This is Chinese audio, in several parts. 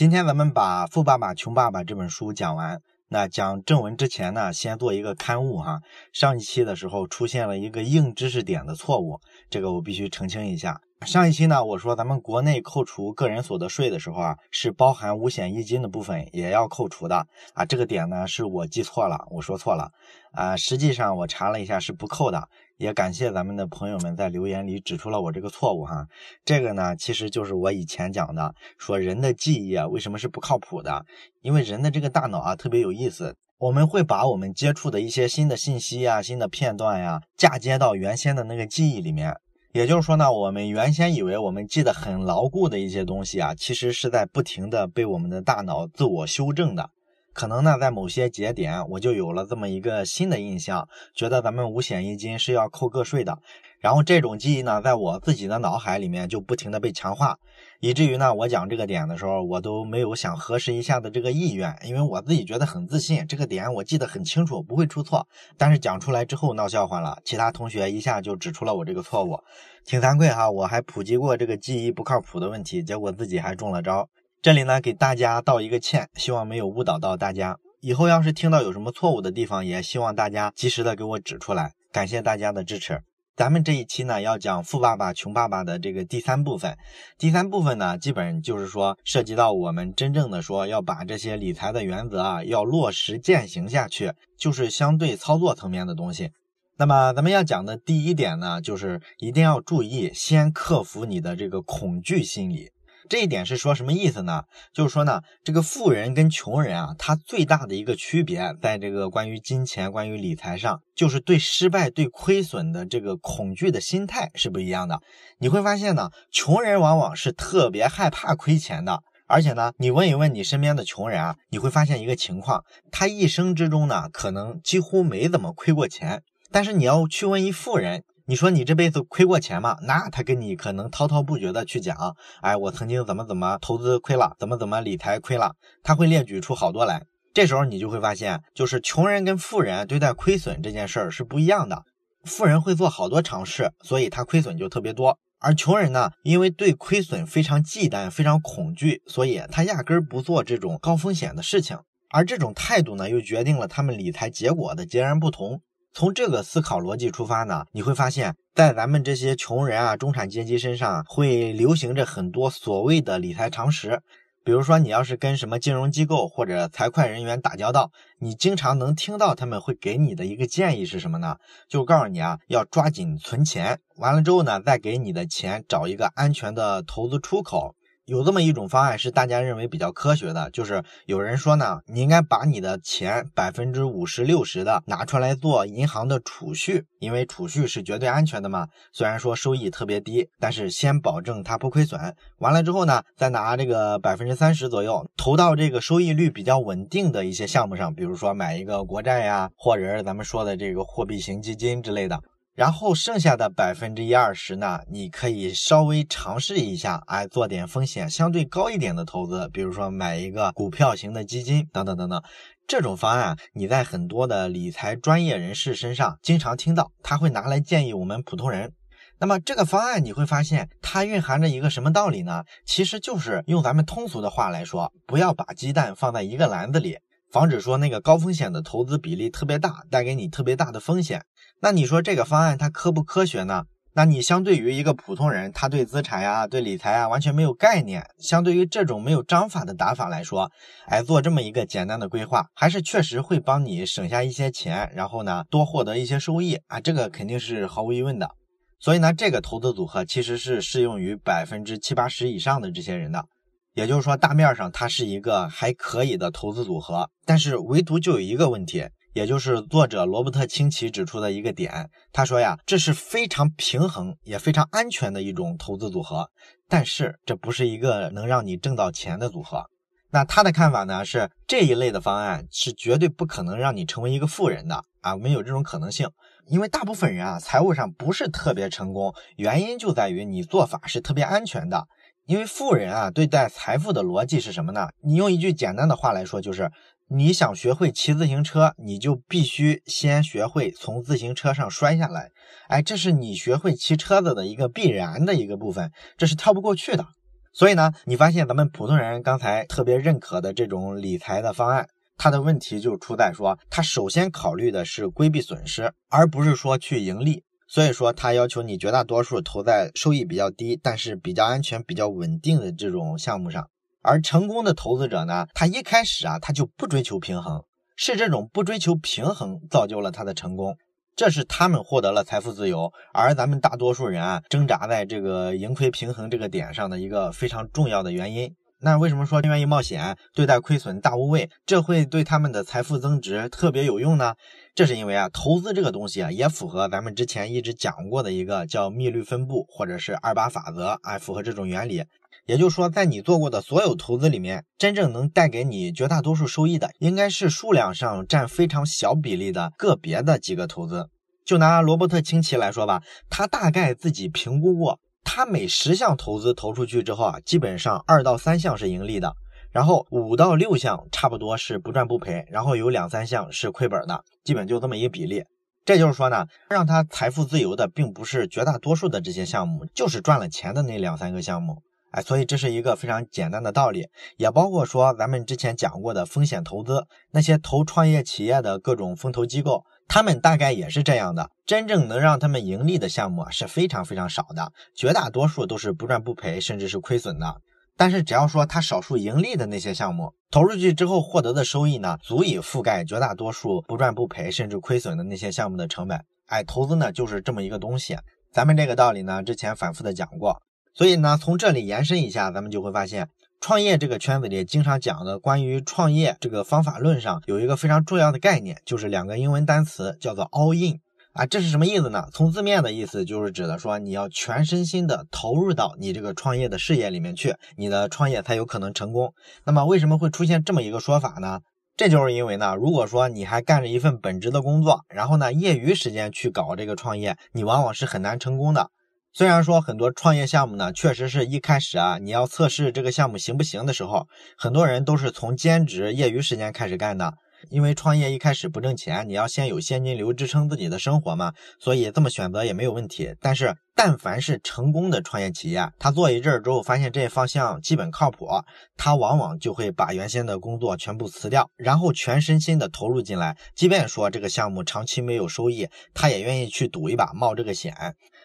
今天咱们把《富爸爸穷爸爸》这本书讲完。那讲正文之前呢，先做一个刊物哈。上一期的时候出现了一个硬知识点的错误，这个我必须澄清一下。上一期呢，我说咱们国内扣除个人所得税的时候啊，是包含五险一金的部分也要扣除的啊。这个点呢是我记错了，我说错了啊。实际上我查了一下是不扣的，也感谢咱们的朋友们在留言里指出了我这个错误哈。这个呢其实就是我以前讲的，说人的记忆啊为什么是不靠谱的？因为人的这个大脑啊特别有意思，我们会把我们接触的一些新的信息呀、新的片段呀嫁接到原先的那个记忆里面。也就是说呢，我们原先以为我们记得很牢固的一些东西啊，其实是在不停的被我们的大脑自我修正的。可能呢，在某些节点，我就有了这么一个新的印象，觉得咱们五险一金是要扣个税的。然后这种记忆呢，在我自己的脑海里面就不停的被强化，以至于呢，我讲这个点的时候，我都没有想核实一下的这个意愿，因为我自己觉得很自信，这个点我记得很清楚，不会出错。但是讲出来之后闹笑话了，其他同学一下就指出了我这个错误，挺惭愧哈。我还普及过这个记忆不靠谱的问题，结果自己还中了招。这里呢，给大家道一个歉，希望没有误导到大家。以后要是听到有什么错误的地方，也希望大家及时的给我指出来。感谢大家的支持。咱们这一期呢，要讲《富爸爸穷爸爸》的这个第三部分。第三部分呢，基本就是说涉及到我们真正的说要把这些理财的原则啊，要落实践行下去，就是相对操作层面的东西。那么咱们要讲的第一点呢，就是一定要注意，先克服你的这个恐惧心理。这一点是说什么意思呢？就是说呢，这个富人跟穷人啊，他最大的一个区别，在这个关于金钱、关于理财上，就是对失败、对亏损的这个恐惧的心态是不一样的。你会发现呢，穷人往往是特别害怕亏钱的，而且呢，你问一问你身边的穷人啊，你会发现一个情况，他一生之中呢，可能几乎没怎么亏过钱。但是你要去问一富人。你说你这辈子亏过钱吗？那他跟你可能滔滔不绝的去讲，哎，我曾经怎么怎么投资亏了，怎么怎么理财亏了，他会列举出好多来。这时候你就会发现，就是穷人跟富人对待亏损这件事儿是不一样的。富人会做好多尝试，所以他亏损就特别多；而穷人呢，因为对亏损非常忌惮、非常恐惧，所以他压根儿不做这种高风险的事情。而这种态度呢，又决定了他们理财结果的截然不同。从这个思考逻辑出发呢，你会发现在咱们这些穷人啊、中产阶级身上会流行着很多所谓的理财常识。比如说，你要是跟什么金融机构或者财会人员打交道，你经常能听到他们会给你的一个建议是什么呢？就告诉你啊，要抓紧存钱，完了之后呢，再给你的钱找一个安全的投资出口。有这么一种方案是大家认为比较科学的，就是有人说呢，你应该把你的钱百分之五十六十的拿出来做银行的储蓄，因为储蓄是绝对安全的嘛。虽然说收益特别低，但是先保证它不亏损。完了之后呢，再拿这个百分之三十左右投到这个收益率比较稳定的一些项目上，比如说买一个国债呀，或者是咱们说的这个货币型基金之类的。然后剩下的百分之一二十呢，你可以稍微尝试一下，哎，做点风险相对高一点的投资，比如说买一个股票型的基金等等等等。这种方案你在很多的理财专业人士身上经常听到，他会拿来建议我们普通人。那么这个方案你会发现，它蕴含着一个什么道理呢？其实就是用咱们通俗的话来说，不要把鸡蛋放在一个篮子里，防止说那个高风险的投资比例特别大，带给你特别大的风险。那你说这个方案它科不科学呢？那你相对于一个普通人，他对资产呀、对理财啊完全没有概念，相对于这种没有章法的打法来说，哎，做这么一个简单的规划，还是确实会帮你省下一些钱，然后呢多获得一些收益啊，这个肯定是毫无疑问的。所以呢，这个投资组合其实是适用于百分之七八十以上的这些人的，也就是说，大面上它是一个还可以的投资组合，但是唯独就有一个问题。也就是作者罗伯特清崎指出的一个点，他说呀，这是非常平衡也非常安全的一种投资组合，但是这不是一个能让你挣到钱的组合。那他的看法呢是这一类的方案是绝对不可能让你成为一个富人的啊，没有这种可能性，因为大部分人啊财务上不是特别成功，原因就在于你做法是特别安全的。因为富人啊对待财富的逻辑是什么呢？你用一句简单的话来说就是。你想学会骑自行车，你就必须先学会从自行车上摔下来。哎，这是你学会骑车子的一个必然的一个部分，这是跳不过去的。所以呢，你发现咱们普通人刚才特别认可的这种理财的方案，它的问题就出在说，它首先考虑的是规避损失，而不是说去盈利。所以说，它要求你绝大多数投在收益比较低，但是比较安全、比较稳定的这种项目上。而成功的投资者呢，他一开始啊，他就不追求平衡，是这种不追求平衡造就了他的成功。这是他们获得了财富自由，而咱们大多数人啊，挣扎在这个盈亏平衡这个点上的一个非常重要的原因。那为什么说愿意冒险，对待亏损大无畏，这会对他们的财富增值特别有用呢？这是因为啊，投资这个东西啊，也符合咱们之前一直讲过的一个叫幂律分布或者是二八法则啊，符合这种原理。也就是说，在你做过的所有投资里面，真正能带给你绝大多数收益的，应该是数量上占非常小比例的个别的几个投资。就拿罗伯特清崎来说吧，他大概自己评估过，他每十项投资投出去之后啊，基本上二到三项是盈利的，然后五到六项差不多是不赚不赔，然后有两三项是亏本的，基本就这么一个比例。这就是说呢，让他财富自由的，并不是绝大多数的这些项目，就是赚了钱的那两三个项目。哎，所以这是一个非常简单的道理，也包括说咱们之前讲过的风险投资，那些投创业企业的各种风投机构，他们大概也是这样的。真正能让他们盈利的项目啊是非常非常少的，绝大多数都是不赚不赔，甚至是亏损的。但是只要说他少数盈利的那些项目，投出去之后获得的收益呢，足以覆盖绝大多数不赚不赔，甚至亏损的那些项目的成本。哎，投资呢就是这么一个东西，咱们这个道理呢之前反复的讲过。所以呢，从这里延伸一下，咱们就会发现，创业这个圈子里经常讲的关于创业这个方法论上有一个非常重要的概念，就是两个英文单词，叫做 all in 啊，这是什么意思呢？从字面的意思就是指的说你要全身心的投入到你这个创业的事业里面去，你的创业才有可能成功。那么为什么会出现这么一个说法呢？这就是因为呢，如果说你还干着一份本职的工作，然后呢业余时间去搞这个创业，你往往是很难成功的。虽然说很多创业项目呢，确实是一开始啊，你要测试这个项目行不行的时候，很多人都是从兼职业余时间开始干的。因为创业一开始不挣钱，你要先有现金流支撑自己的生活嘛，所以这么选择也没有问题。但是，但凡是成功的创业企业，他做一阵儿之后，发现这方向基本靠谱，他往往就会把原先的工作全部辞掉，然后全身心的投入进来。即便说这个项目长期没有收益，他也愿意去赌一把，冒这个险。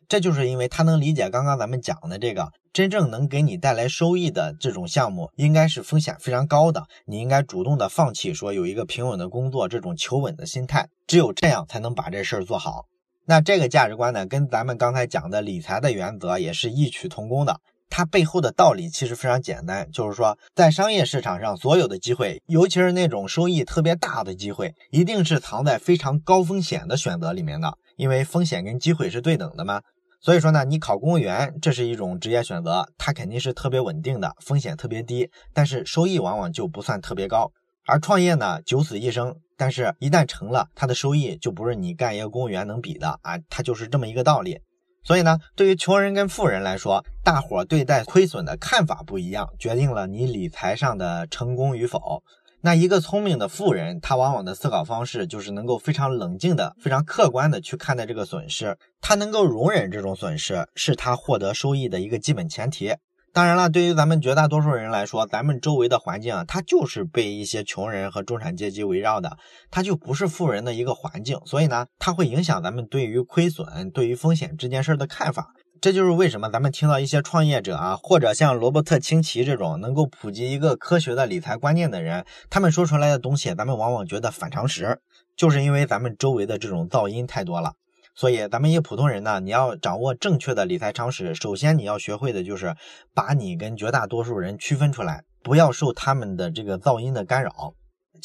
这就是因为他能理解刚刚咱们讲的这个。真正能给你带来收益的这种项目，应该是风险非常高的。你应该主动的放弃，说有一个平稳的工作，这种求稳的心态，只有这样才能把这事儿做好。那这个价值观呢，跟咱们刚才讲的理财的原则也是异曲同工的。它背后的道理其实非常简单，就是说，在商业市场上，所有的机会，尤其是那种收益特别大的机会，一定是藏在非常高风险的选择里面的，因为风险跟机会是对等的嘛。所以说呢，你考公务员，这是一种职业选择，它肯定是特别稳定的，风险特别低，但是收益往往就不算特别高。而创业呢，九死一生，但是一旦成了，它的收益就不是你干一个公务员能比的啊，它就是这么一个道理。所以呢，对于穷人跟富人来说，大伙对待亏损的看法不一样，决定了你理财上的成功与否。那一个聪明的富人，他往往的思考方式就是能够非常冷静的、非常客观的去看待这个损失，他能够容忍这种损失，是他获得收益的一个基本前提。当然了，对于咱们绝大多数人来说，咱们周围的环境啊，它就是被一些穷人和中产阶级围绕的，它就不是富人的一个环境，所以呢，它会影响咱们对于亏损、对于风险这件事的看法。这就是为什么咱们听到一些创业者啊，或者像罗伯特清崎这种能够普及一个科学的理财观念的人，他们说出来的东西，咱们往往觉得反常识，就是因为咱们周围的这种噪音太多了。所以，咱们一普通人呢，你要掌握正确的理财常识，首先你要学会的就是把你跟绝大多数人区分出来，不要受他们的这个噪音的干扰。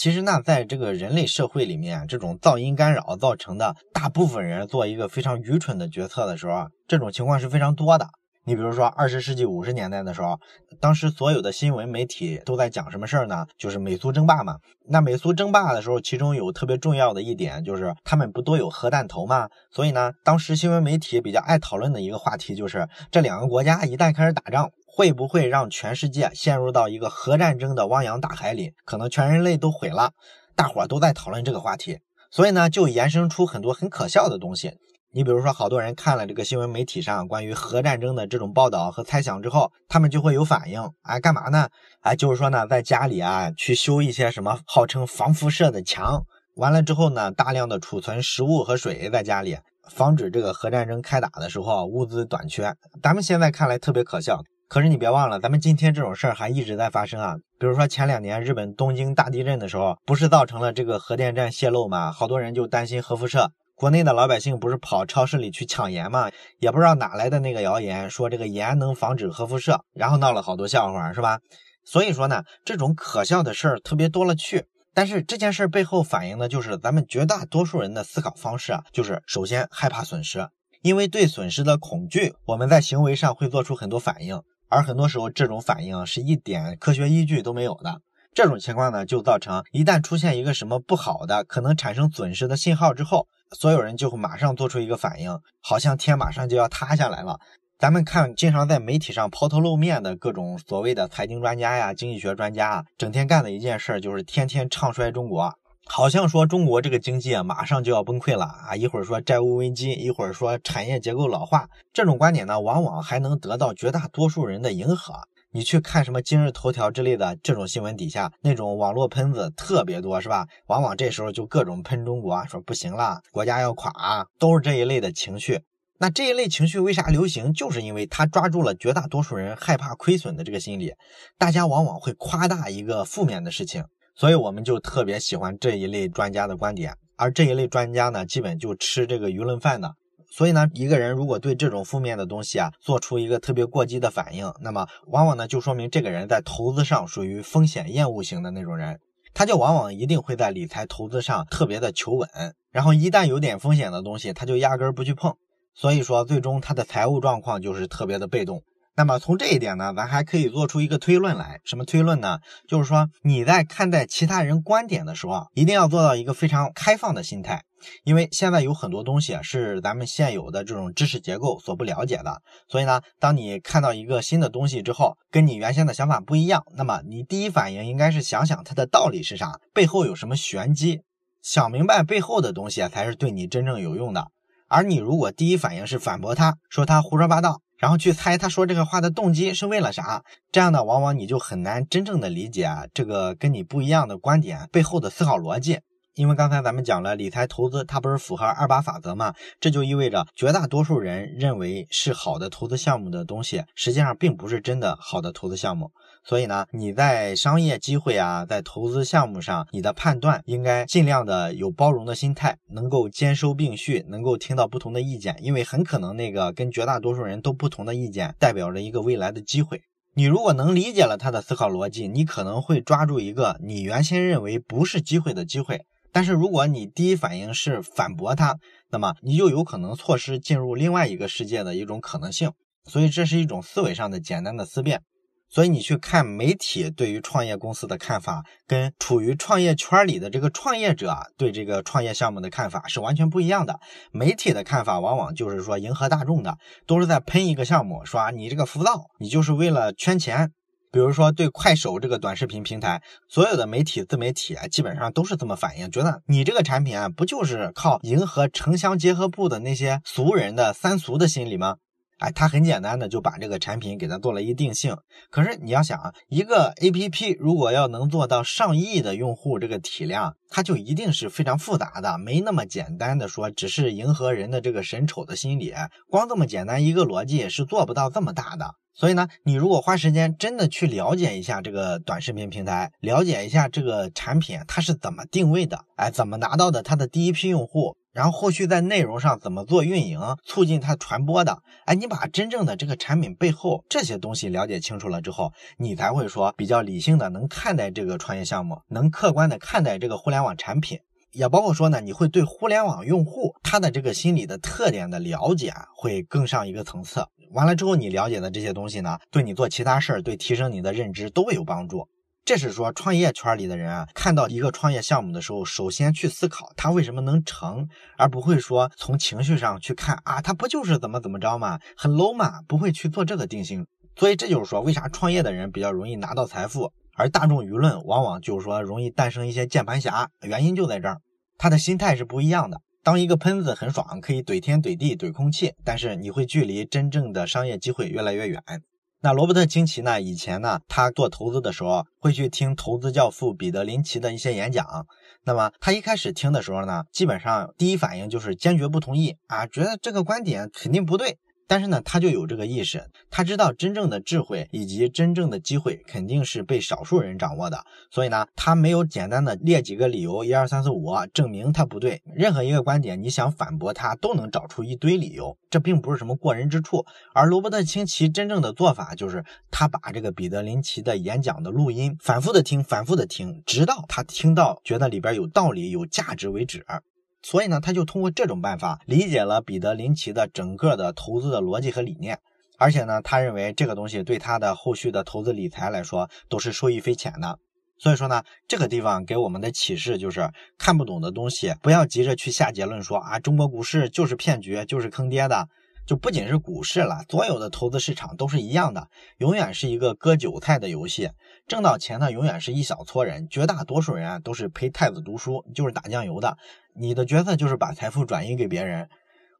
其实呢，在这个人类社会里面，这种噪音干扰造成的大部分人做一个非常愚蠢的决策的时候啊，这种情况是非常多的。你比如说，二十世纪五十年代的时候，当时所有的新闻媒体都在讲什么事儿呢？就是美苏争霸嘛。那美苏争霸的时候，其中有特别重要的一点，就是他们不都有核弹头吗？所以呢，当时新闻媒体比较爱讨论的一个话题，就是这两个国家一旦开始打仗。会不会让全世界陷入到一个核战争的汪洋大海里？可能全人类都毁了。大伙儿都在讨论这个话题，所以呢，就衍生出很多很可笑的东西。你比如说，好多人看了这个新闻媒体上关于核战争的这种报道和猜想之后，他们就会有反应，哎，干嘛呢？哎，就是说呢，在家里啊，去修一些什么号称防辐射的墙，完了之后呢，大量的储存食物和水在家里，防止这个核战争开打的时候物资短缺。咱们现在看来特别可笑，可是你别忘了，咱们今天这种事儿还一直在发生啊。比如说前两年日本东京大地震的时候，不是造成了这个核电站泄漏吗？好多人就担心核辐射。国内的老百姓不是跑超市里去抢盐吗？也不知道哪来的那个谣言，说这个盐能防止核辐射，然后闹了好多笑话，是吧？所以说呢，这种可笑的事儿特别多了去。但是这件事背后反映的就是咱们绝大多数人的思考方式啊，就是首先害怕损失，因为对损失的恐惧，我们在行为上会做出很多反应，而很多时候这种反应是一点科学依据都没有的。这种情况呢，就造成一旦出现一个什么不好的、可能产生损失的信号之后。所有人就会马上做出一个反应，好像天马上就要塌下来了。咱们看，经常在媒体上抛头露面的各种所谓的财经专家呀、经济学专家啊，整天干的一件事就是天天唱衰中国，好像说中国这个经济啊马上就要崩溃了啊，一会儿说债务危机，一会儿说产业结构老化。这种观点呢，往往还能得到绝大多数人的迎合。你去看什么今日头条之类的这种新闻底下，那种网络喷子特别多，是吧？往往这时候就各种喷中国，说不行了，国家要垮，都是这一类的情绪。那这一类情绪为啥流行？就是因为他抓住了绝大多数人害怕亏损的这个心理，大家往往会夸大一个负面的事情，所以我们就特别喜欢这一类专家的观点，而这一类专家呢，基本就吃这个舆论饭的。所以呢，一个人如果对这种负面的东西啊做出一个特别过激的反应，那么往往呢就说明这个人在投资上属于风险厌恶型的那种人，他就往往一定会在理财投资上特别的求稳，然后一旦有点风险的东西，他就压根儿不去碰，所以说最终他的财务状况就是特别的被动。那么从这一点呢，咱还可以做出一个推论来，什么推论呢？就是说你在看待其他人观点的时候啊，一定要做到一个非常开放的心态。因为现在有很多东西啊，是咱们现有的这种知识结构所不了解的，所以呢，当你看到一个新的东西之后，跟你原先的想法不一样，那么你第一反应应该是想想它的道理是啥，背后有什么玄机，想明白背后的东西，才是对你真正有用的。而你如果第一反应是反驳他，说他胡说八道，然后去猜他说这个话的动机是为了啥，这样呢，往往你就很难真正的理解这个跟你不一样的观点背后的思考逻辑。因为刚才咱们讲了理财投资，它不是符合二八法则吗？这就意味着绝大多数人认为是好的投资项目的东西，实际上并不是真的好的投资项目。所以呢，你在商业机会啊，在投资项目上，你的判断应该尽量的有包容的心态，能够兼收并蓄，能够听到不同的意见，因为很可能那个跟绝大多数人都不同的意见，代表着一个未来的机会。你如果能理解了他的思考逻辑，你可能会抓住一个你原先认为不是机会的机会。但是如果你第一反应是反驳他，那么你就有可能错失进入另外一个世界的一种可能性。所以这是一种思维上的简单的思辨。所以你去看媒体对于创业公司的看法，跟处于创业圈里的这个创业者对这个创业项目的看法是完全不一样的。媒体的看法往往就是说迎合大众的，都是在喷一个项目，说啊你这个浮躁，你就是为了圈钱。比如说，对快手这个短视频平台，所有的媒体自媒体啊，基本上都是这么反应，觉得你这个产品啊，不就是靠迎合城乡结合部的那些俗人的三俗的心理吗？哎，他很简单的就把这个产品给它做了一定性。可是你要想啊，一个 APP 如果要能做到上亿的用户这个体量，它就一定是非常复杂的，没那么简单的说只是迎合人的这个审丑的心理，光这么简单一个逻辑是做不到这么大的。所以呢，你如果花时间真的去了解一下这个短视频平台，了解一下这个产品它是怎么定位的，哎，怎么拿到的它的第一批用户，然后后续在内容上怎么做运营，促进它传播的，哎，你把真正的这个产品背后这些东西了解清楚了之后，你才会说比较理性的能看待这个创业项目，能客观的看待这个互联网产品。也包括说呢，你会对互联网用户他的这个心理的特点的了解会更上一个层次。完了之后，你了解的这些东西呢，对你做其他事儿，对提升你的认知都会有帮助。这是说创业圈里的人啊，看到一个创业项目的时候，首先去思考他为什么能成，而不会说从情绪上去看啊，他不就是怎么怎么着嘛，很 low 嘛，不会去做这个定性。所以这就是说，为啥创业的人比较容易拿到财富？而大众舆论往往就是说容易诞生一些键盘侠，原因就在这儿，他的心态是不一样的。当一个喷子很爽，可以怼天怼地怼空气，但是你会距离真正的商业机会越来越远。那罗伯特清崎呢？以前呢，他做投资的时候会去听投资教父彼得林奇的一些演讲。那么他一开始听的时候呢，基本上第一反应就是坚决不同意啊，觉得这个观点肯定不对。但是呢，他就有这个意识，他知道真正的智慧以及真正的机会肯定是被少数人掌握的，所以呢，他没有简单的列几个理由，一二三四五证明他不对。任何一个观点，你想反驳他，都能找出一堆理由，这并不是什么过人之处。而罗伯特清崎真正的做法，就是他把这个彼得林奇的演讲的录音反复的听，反复的听，直到他听到觉得里边有道理、有价值为止。所以呢，他就通过这种办法理解了彼得林奇的整个的投资的逻辑和理念，而且呢，他认为这个东西对他的后续的投资理财来说都是受益匪浅的。所以说呢，这个地方给我们的启示就是，看不懂的东西不要急着去下结论说啊，中国股市就是骗局，就是坑爹的。就不仅是股市了，所有的投资市场都是一样的，永远是一个割韭菜的游戏。挣到钱的永远是一小撮人，绝大多数人啊都是陪太子读书，就是打酱油的。你的角色就是把财富转移给别人，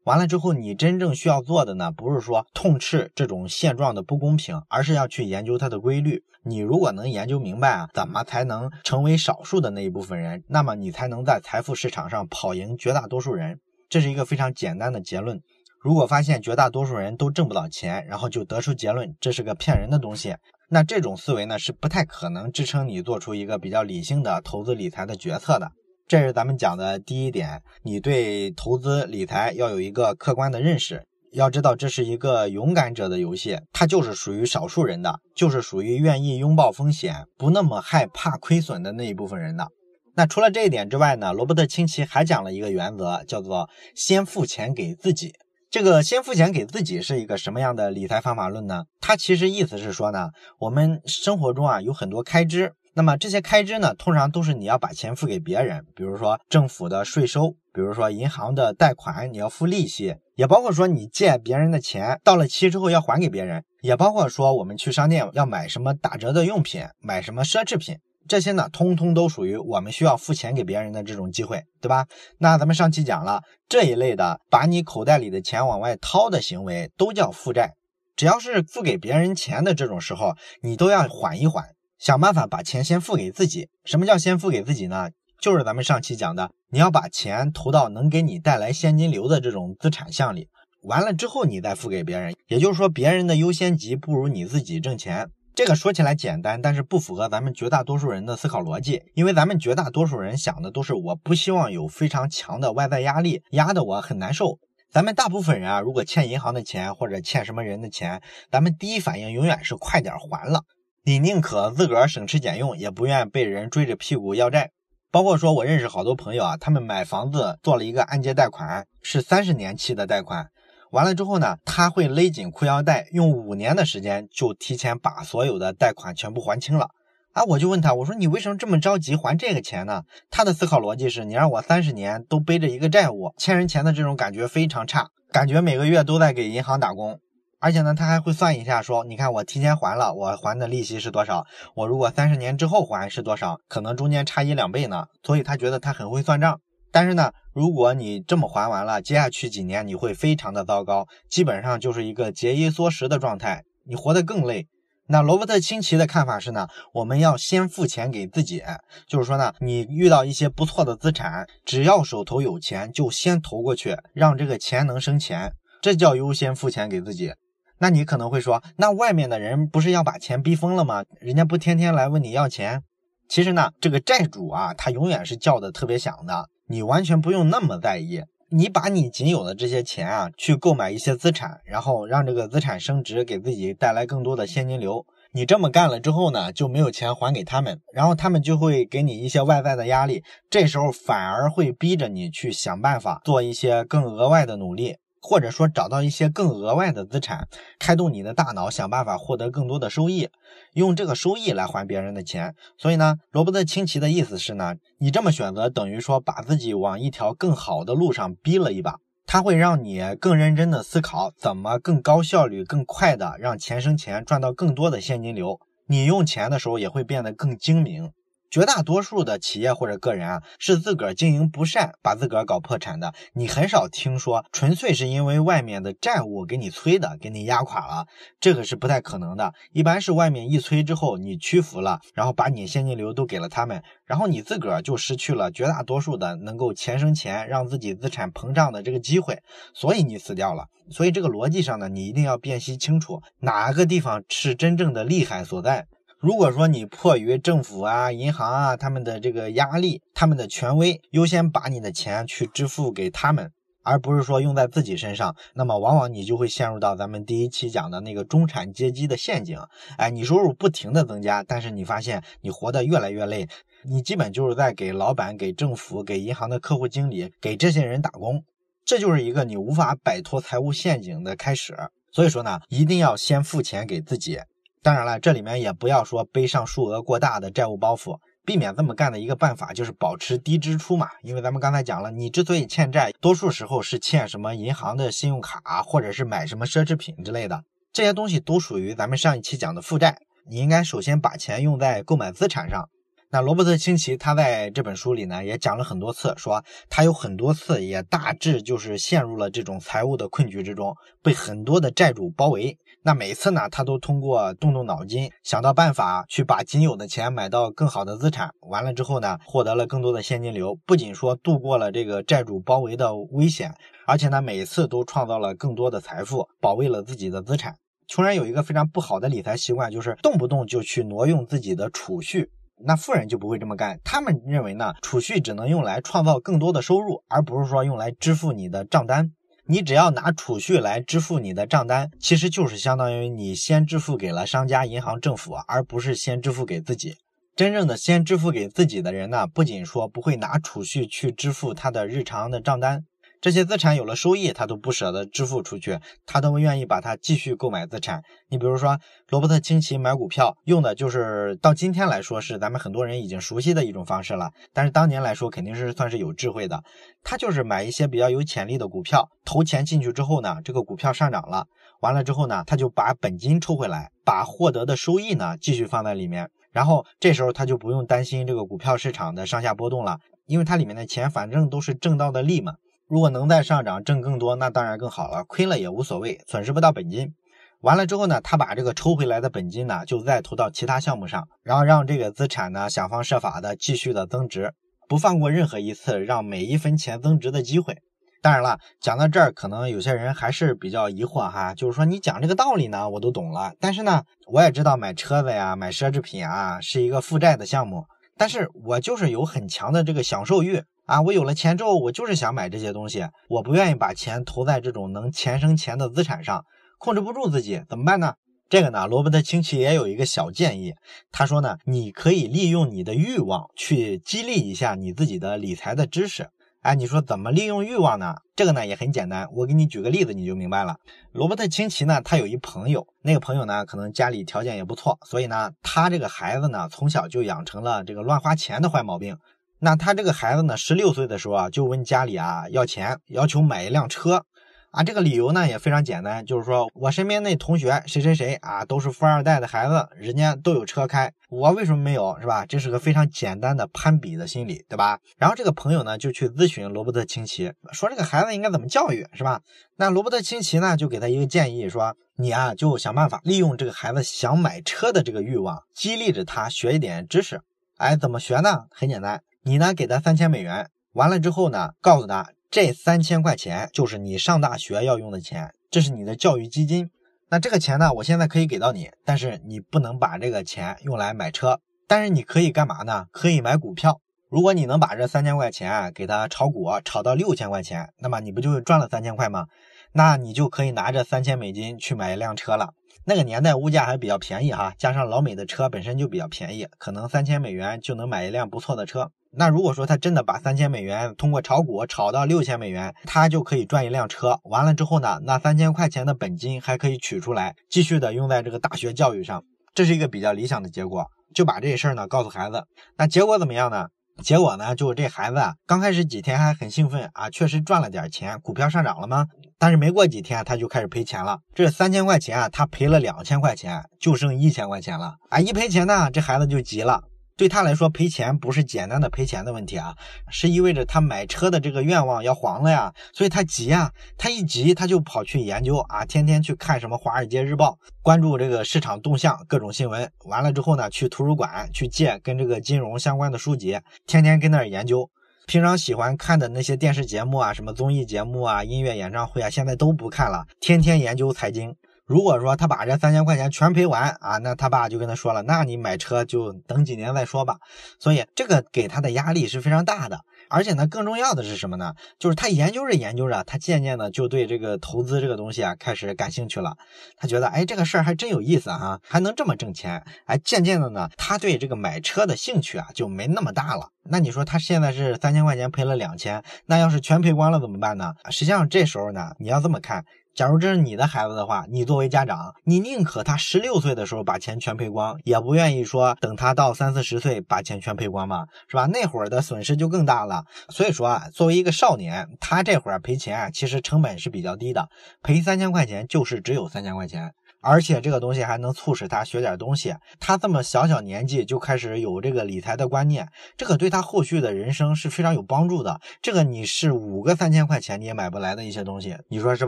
完了之后，你真正需要做的呢，不是说痛斥这种现状的不公平，而是要去研究它的规律。你如果能研究明白啊，怎么才能成为少数的那一部分人，那么你才能在财富市场上跑赢绝大多数人。这是一个非常简单的结论。如果发现绝大多数人都挣不到钱，然后就得出结论这是个骗人的东西，那这种思维呢是不太可能支撑你做出一个比较理性的投资理财的决策的。这是咱们讲的第一点，你对投资理财要有一个客观的认识，要知道这是一个勇敢者的游戏，它就是属于少数人的，就是属于愿意拥抱风险、不那么害怕亏损的那一部分人的。那除了这一点之外呢，罗伯特清崎还讲了一个原则，叫做先付钱给自己。这个先付钱给自己是一个什么样的理财方法论呢？它其实意思是说呢，我们生活中啊有很多开支，那么这些开支呢，通常都是你要把钱付给别人，比如说政府的税收，比如说银行的贷款，你要付利息，也包括说你借别人的钱到了期之后要还给别人，也包括说我们去商店要买什么打折的用品，买什么奢侈品。这些呢，通通都属于我们需要付钱给别人的这种机会，对吧？那咱们上期讲了这一类的，把你口袋里的钱往外掏的行为，都叫负债。只要是付给别人钱的这种时候，你都要缓一缓，想办法把钱先付给自己。什么叫先付给自己呢？就是咱们上期讲的，你要把钱投到能给你带来现金流的这种资产项里，完了之后你再付给别人。也就是说，别人的优先级不如你自己挣钱。这个说起来简单，但是不符合咱们绝大多数人的思考逻辑。因为咱们绝大多数人想的都是，我不希望有非常强的外在压力压得我很难受。咱们大部分人啊，如果欠银行的钱或者欠什么人的钱，咱们第一反应永远是快点还了。你宁可自个儿省吃俭用，也不愿被人追着屁股要债。包括说我认识好多朋友啊，他们买房子做了一个按揭贷款，是三十年期的贷款。完了之后呢，他会勒紧裤腰带，用五年的时间就提前把所有的贷款全部还清了。啊，我就问他，我说你为什么这么着急还这个钱呢？他的思考逻辑是，你让我三十年都背着一个债务，欠人钱的这种感觉非常差，感觉每个月都在给银行打工。而且呢，他还会算一下，说你看我提前还了，我还的利息是多少？我如果三十年之后还是多少？可能中间差一两倍呢。所以他觉得他很会算账。但是呢，如果你这么还完了，接下去几年你会非常的糟糕，基本上就是一个节衣缩食的状态，你活得更累。那罗伯特清崎的看法是呢，我们要先付钱给自己，就是说呢，你遇到一些不错的资产，只要手头有钱，就先投过去，让这个钱能生钱，这叫优先付钱给自己。那你可能会说，那外面的人不是要把钱逼疯了吗？人家不天天来问你要钱？其实呢，这个债主啊，他永远是叫的特别响的。你完全不用那么在意，你把你仅有的这些钱啊，去购买一些资产，然后让这个资产升值，给自己带来更多的现金流。你这么干了之后呢，就没有钱还给他们，然后他们就会给你一些外在的压力，这时候反而会逼着你去想办法做一些更额外的努力。或者说找到一些更额外的资产，开动你的大脑，想办法获得更多的收益，用这个收益来还别人的钱。所以呢，罗伯特清崎的意思是呢，你这么选择等于说把自己往一条更好的路上逼了一把，它会让你更认真的思考怎么更高效率、更快的让钱生钱，赚到更多的现金流。你用钱的时候也会变得更精明。绝大多数的企业或者个人啊，是自个儿经营不善，把自个儿搞破产的。你很少听说纯粹是因为外面的债务给你催的，给你压垮了，这个是不太可能的。一般是外面一催之后，你屈服了，然后把你现金流都给了他们，然后你自个儿就失去了绝大多数的能够钱生钱，让自己资产膨胀的这个机会，所以你死掉了。所以这个逻辑上呢，你一定要辨析清楚哪个地方是真正的利害所在。如果说你迫于政府啊、银行啊他们的这个压力、他们的权威，优先把你的钱去支付给他们，而不是说用在自己身上，那么往往你就会陷入到咱们第一期讲的那个中产阶级的陷阱。哎，你收入不停的增加，但是你发现你活得越来越累，你基本就是在给老板、给政府、给银行的客户经理、给这些人打工，这就是一个你无法摆脱财务陷阱的开始。所以说呢，一定要先付钱给自己。当然了，这里面也不要说背上数额过大的债务包袱，避免这么干的一个办法就是保持低支出嘛。因为咱们刚才讲了，你之所以欠债，多数时候是欠什么银行的信用卡，或者是买什么奢侈品之类的，这些东西都属于咱们上一期讲的负债。你应该首先把钱用在购买资产上。那罗伯特清崎他在这本书里呢也讲了很多次，说他有很多次也大致就是陷入了这种财务的困局之中，被很多的债主包围。那每次呢，他都通过动动脑筋，想到办法去把仅有的钱买到更好的资产。完了之后呢，获得了更多的现金流，不仅说度过了这个债主包围的危险，而且呢，每次都创造了更多的财富，保卫了自己的资产。穷人有一个非常不好的理财习惯，就是动不动就去挪用自己的储蓄。那富人就不会这么干，他们认为呢，储蓄只能用来创造更多的收入，而不是说用来支付你的账单。你只要拿储蓄来支付你的账单，其实就是相当于你先支付给了商家、银行、政府，而不是先支付给自己。真正的先支付给自己的人呢，不仅说不会拿储蓄去支付他的日常的账单。这些资产有了收益，他都不舍得支付出去，他都愿意把它继续购买资产。你比如说，罗伯特清崎买股票用的就是到今天来说是咱们很多人已经熟悉的一种方式了，但是当年来说肯定是算是有智慧的。他就是买一些比较有潜力的股票，投钱进去之后呢，这个股票上涨了，完了之后呢，他就把本金抽回来，把获得的收益呢继续放在里面，然后这时候他就不用担心这个股票市场的上下波动了，因为它里面的钱反正都是挣到的利嘛。如果能再上涨挣更多，那当然更好了。亏了也无所谓，损失不到本金。完了之后呢，他把这个抽回来的本金呢，就再投到其他项目上，然后让这个资产呢想方设法的继续的增值，不放过任何一次让每一分钱增值的机会。当然了，讲到这儿，可能有些人还是比较疑惑哈，就是说你讲这个道理呢，我都懂了，但是呢，我也知道买车子呀、买奢侈品啊是一个负债的项目，但是我就是有很强的这个享受欲。啊，我有了钱之后，我就是想买这些东西，我不愿意把钱投在这种能钱生钱的资产上，控制不住自己，怎么办呢？这个呢，罗伯特清崎也有一个小建议，他说呢，你可以利用你的欲望去激励一下你自己的理财的知识。哎，你说怎么利用欲望呢？这个呢也很简单，我给你举个例子，你就明白了。罗伯特清崎呢，他有一朋友，那个朋友呢，可能家里条件也不错，所以呢，他这个孩子呢，从小就养成了这个乱花钱的坏毛病。那他这个孩子呢，十六岁的时候啊，就问家里啊要钱，要求买一辆车，啊，这个理由呢也非常简单，就是说我身边那同学谁谁谁啊，都是富二代的孩子，人家都有车开，我为什么没有，是吧？这是个非常简单的攀比的心理，对吧？然后这个朋友呢就去咨询罗伯特清崎，说这个孩子应该怎么教育，是吧？那罗伯特清崎呢就给他一个建议，说你啊就想办法利用这个孩子想买车的这个欲望，激励着他学一点知识。哎，怎么学呢？很简单。你呢？给他三千美元，完了之后呢，告诉他这三千块钱就是你上大学要用的钱，这是你的教育基金。那这个钱呢，我现在可以给到你，但是你不能把这个钱用来买车，但是你可以干嘛呢？可以买股票。如果你能把这三千块钱给他炒股，炒到六千块钱，那么你不就赚了三千块吗？那你就可以拿着三千美金去买一辆车了。那个年代物价还比较便宜哈，加上老美的车本身就比较便宜，可能三千美元就能买一辆不错的车。那如果说他真的把三千美元通过炒股炒到六千美元，他就可以赚一辆车。完了之后呢，那三千块钱的本金还可以取出来，继续的用在这个大学教育上，这是一个比较理想的结果。就把这事儿呢告诉孩子，那结果怎么样呢？结果呢，就这孩子啊，刚开始几天还很兴奋啊，确实赚了点钱，股票上涨了吗？但是没过几天他就开始赔钱了，这三千块钱啊，他赔了两千块钱，就剩一千块钱了啊！一赔钱呢，这孩子就急了。对他来说，赔钱不是简单的赔钱的问题啊，是意味着他买车的这个愿望要黄了呀，所以他急呀，他一急他就跑去研究啊，天天去看什么《华尔街日报》，关注这个市场动向、各种新闻，完了之后呢，去图书馆去借跟这个金融相关的书籍，天天跟那儿研究。平常喜欢看的那些电视节目啊，什么综艺节目啊、音乐演唱会啊，现在都不看了，天天研究财经。如果说他把这三千块钱全赔完啊，那他爸就跟他说了，那你买车就等几年再说吧。所以这个给他的压力是非常大的。而且呢，更重要的是什么呢？就是他研究着研究着，他渐渐的就对这个投资这个东西啊开始感兴趣了。他觉得，哎，这个事儿还真有意思哈，还能这么挣钱。哎，渐渐的呢，他对这个买车的兴趣啊就没那么大了。那你说他现在是三千块钱赔了两千，那要是全赔光了怎么办呢？实际上这时候呢，你要这么看。假如这是你的孩子的话，你作为家长，你宁可他十六岁的时候把钱全赔光，也不愿意说等他到三四十岁把钱全赔光嘛，是吧？那会儿的损失就更大了。所以说啊，作为一个少年，他这会儿赔钱啊其实成本是比较低的，赔三千块钱就是只有三千块钱。而且这个东西还能促使他学点东西。他这么小小年纪就开始有这个理财的观念，这个对他后续的人生是非常有帮助的。这个你是五个三千块钱你也买不来的一些东西，你说是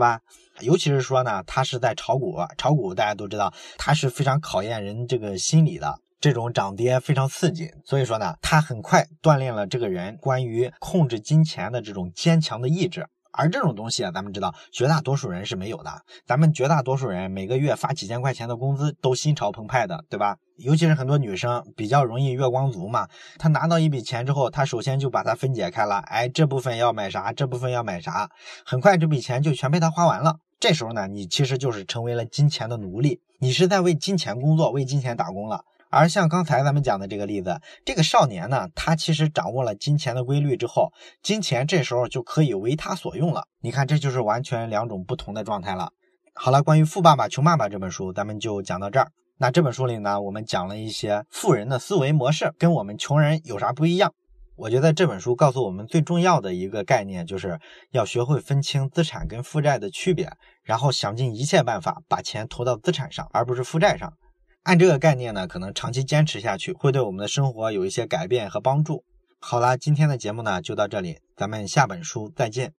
吧？尤其是说呢，他是在炒股，炒股大家都知道，它是非常考验人这个心理的，这种涨跌非常刺激。所以说呢，他很快锻炼了这个人关于控制金钱的这种坚强的意志。而这种东西啊，咱们知道绝大多数人是没有的。咱们绝大多数人每个月发几千块钱的工资都心潮澎湃的，对吧？尤其是很多女生比较容易月光族嘛，她拿到一笔钱之后，她首先就把它分解开了，哎，这部分要买啥，这部分要买啥，很快这笔钱就全被她花完了。这时候呢，你其实就是成为了金钱的奴隶，你是在为金钱工作，为金钱打工了。而像刚才咱们讲的这个例子，这个少年呢，他其实掌握了金钱的规律之后，金钱这时候就可以为他所用了。你看，这就是完全两种不同的状态了。好了，关于《富爸爸穷爸爸》这本书，咱们就讲到这儿。那这本书里呢，我们讲了一些富人的思维模式跟我们穷人有啥不一样。我觉得这本书告诉我们最重要的一个概念，就是要学会分清资产跟负债的区别，然后想尽一切办法把钱投到资产上，而不是负债上。按这个概念呢，可能长期坚持下去，会对我们的生活有一些改变和帮助。好了，今天的节目呢就到这里，咱们下本书再见。